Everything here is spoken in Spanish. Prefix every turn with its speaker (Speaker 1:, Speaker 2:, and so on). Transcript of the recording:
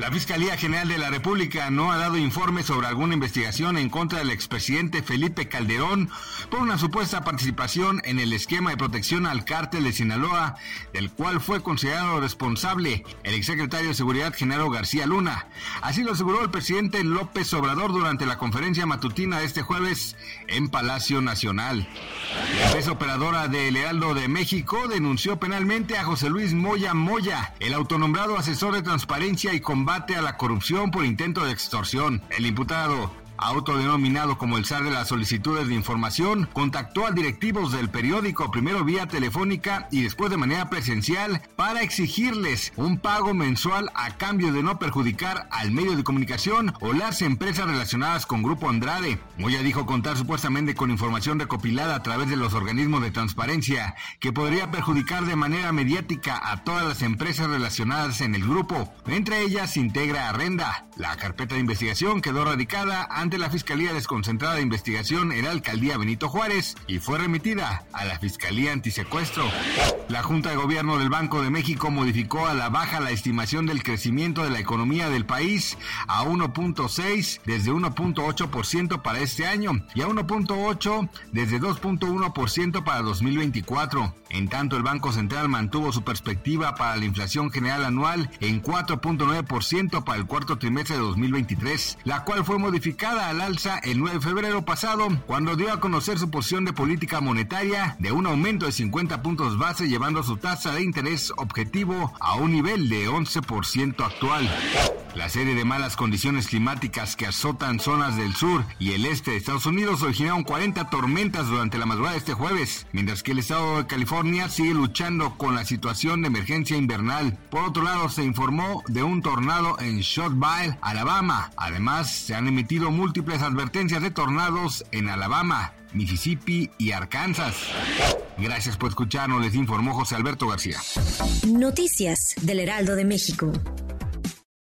Speaker 1: La Fiscalía General de la República no ha dado informe sobre alguna investigación en contra del expresidente Felipe Calderón por una supuesta participación en el esquema de protección al cártel de Sinaloa, del cual fue considerado responsable el exsecretario de Seguridad Genaro García Luna. Así lo aseguró el presidente López Obrador durante la conferencia matutina de este jueves en Palacio Nacional. La empresa operadora de Lealdo de México denunció penalmente a José Luis Moya Moya, el autonombrado asesor de transparencia y combate a la corrupción por intento de extorsión. El imputado autodenominado como el zar de las solicitudes de información, contactó a directivos del periódico primero vía telefónica y después de manera presencial para exigirles un pago mensual a cambio de no perjudicar al medio de comunicación o las empresas relacionadas con Grupo Andrade. Moya dijo contar supuestamente con información recopilada a través de los organismos de transparencia que podría perjudicar de manera mediática a todas las empresas relacionadas en el grupo. Entre ellas integra Arrenda. La carpeta de investigación quedó radicada ante la Fiscalía Desconcentrada de Investigación en la Alcaldía Benito Juárez y fue remitida a la Fiscalía Antisecuestro. La Junta de Gobierno del Banco de México modificó a la baja la estimación del crecimiento de la economía del país a 1.6 desde 1.8% para este año y a 1.8 desde 2.1% para 2024. En tanto, el Banco Central mantuvo su perspectiva para la inflación general anual en 4.9% para el cuarto trimestre de 2023, la cual fue modificada al alza el 9 de febrero pasado, cuando dio a conocer su posición de política monetaria de un aumento de 50 puntos base, llevando su tasa de interés objetivo a un nivel de 11% actual. La serie de malas condiciones climáticas que azotan zonas del sur y el este de Estados Unidos originaron 40 tormentas durante la madrugada de este jueves, mientras que el estado de California sigue luchando con la situación de emergencia invernal. Por otro lado, se informó de un tornado en Shotville, Alabama. Además, se han emitido múltiples advertencias de tornados en Alabama, Mississippi y Arkansas. Gracias por escucharnos, les informó José Alberto García.
Speaker 2: Noticias del Heraldo de México.